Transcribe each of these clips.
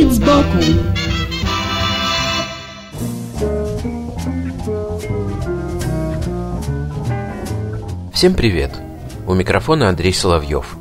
Вид сбоку Всем привет! У микрофона Андрей Соловьев.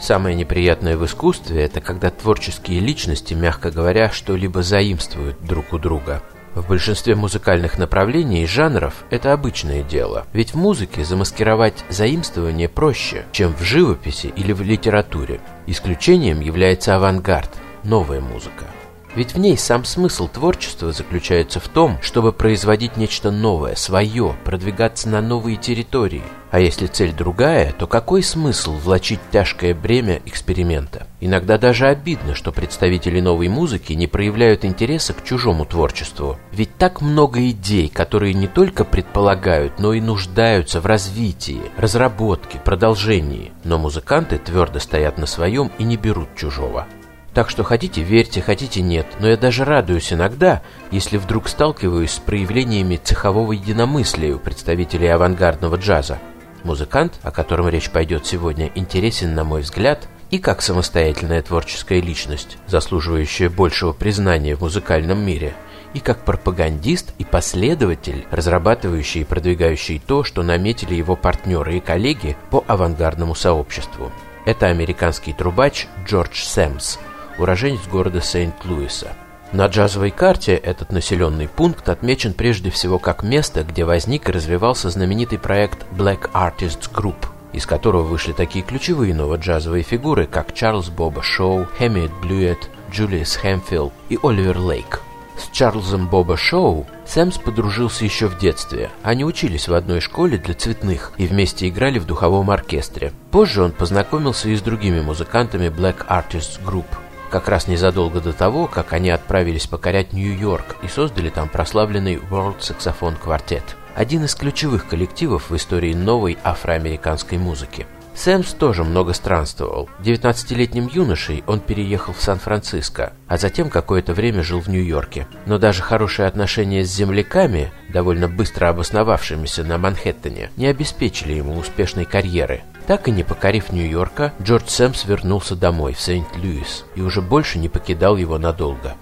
Самое неприятное в искусстве – это когда творческие личности, мягко говоря, что-либо заимствуют друг у друга. В большинстве музыкальных направлений и жанров это обычное дело, ведь в музыке замаскировать заимствование проще, чем в живописи или в литературе. Исключением является авангард – новая музыка. Ведь в ней сам смысл творчества заключается в том, чтобы производить нечто новое, свое, продвигаться на новые территории. А если цель другая, то какой смысл влачить тяжкое бремя эксперимента? Иногда даже обидно, что представители новой музыки не проявляют интереса к чужому творчеству. Ведь так много идей, которые не только предполагают, но и нуждаются в развитии, разработке, продолжении. Но музыканты твердо стоят на своем и не берут чужого. Так что хотите верьте, хотите нет, но я даже радуюсь иногда, если вдруг сталкиваюсь с проявлениями цехового единомыслия у представителей авангардного джаза. Музыкант, о котором речь пойдет сегодня, интересен, на мой взгляд, и как самостоятельная творческая личность, заслуживающая большего признания в музыкальном мире, и как пропагандист и последователь, разрабатывающий и продвигающий то, что наметили его партнеры и коллеги по авангардному сообществу. Это американский трубач Джордж Сэмс – уроженец города Сент-Луиса. На джазовой карте этот населенный пункт отмечен прежде всего как место, где возник и развивался знаменитый проект Black Artists Group, из которого вышли такие ключевые новоджазовые фигуры, как Чарльз Боба Шоу, Хэммит Блюет, Джулиус Хэмфилл и Оливер Лейк. С Чарльзом Боба Шоу Сэмс подружился еще в детстве. Они учились в одной школе для цветных и вместе играли в духовом оркестре. Позже он познакомился и с другими музыкантами Black Artists Group – как раз незадолго до того, как они отправились покорять Нью-Йорк и создали там прославленный World Saxophone Quartet, один из ключевых коллективов в истории новой афроамериканской музыки. Сэмс тоже много странствовал. 19-летним юношей он переехал в Сан-Франциско, а затем какое-то время жил в Нью-Йорке. Но даже хорошие отношения с земляками, довольно быстро обосновавшимися на Манхэттене, не обеспечили ему успешной карьеры. Так и не покорив Нью-Йорка, Джордж Сэмс вернулся домой, в Сент-Луис, и уже больше не покидал его надолго.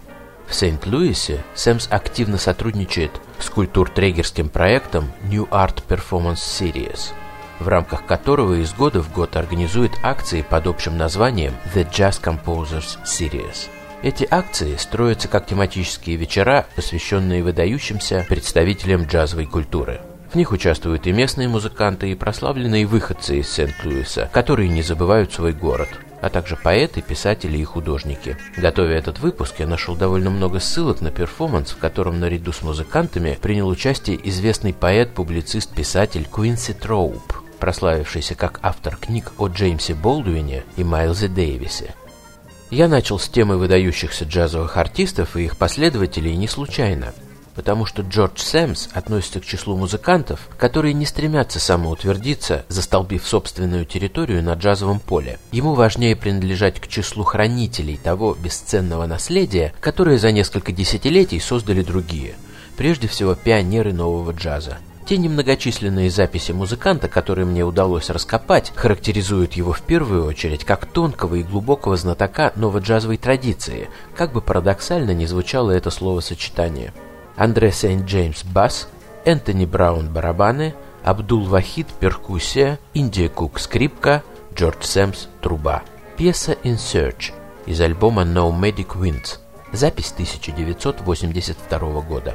В Сент-Луисе Сэмс активно сотрудничает с культуртрегерским проектом New Art Performance Series, в рамках которого из года в год организует акции под общим названием The Jazz Composers Series. Эти акции строятся как тематические вечера, посвященные выдающимся представителям джазовой культуры – в них участвуют и местные музыканты, и прославленные выходцы из Сент-Луиса, которые не забывают свой город а также поэты, писатели и художники. Готовя этот выпуск, я нашел довольно много ссылок на перформанс, в котором наряду с музыкантами принял участие известный поэт, публицист, писатель Куинси Троуп, прославившийся как автор книг о Джеймсе Болдуине и Майлзе Дэвисе. Я начал с темы выдающихся джазовых артистов и их последователей не случайно потому что Джордж Сэмс относится к числу музыкантов, которые не стремятся самоутвердиться, застолбив собственную территорию на джазовом поле. Ему важнее принадлежать к числу хранителей того бесценного наследия, которое за несколько десятилетий создали другие, прежде всего пионеры нового джаза. Те немногочисленные записи музыканта, которые мне удалось раскопать, характеризуют его в первую очередь как тонкого и глубокого знатока новоджазовой традиции, как бы парадоксально не звучало это словосочетание. Андре Сент-Джеймс – бас, Энтони Браун – барабаны, Абдул Вахид – перкуссия, Индия Кук – скрипка, Джордж Сэмс – труба. Пьеса «In Search» из альбома «No Medic Winds», запись 1982 года.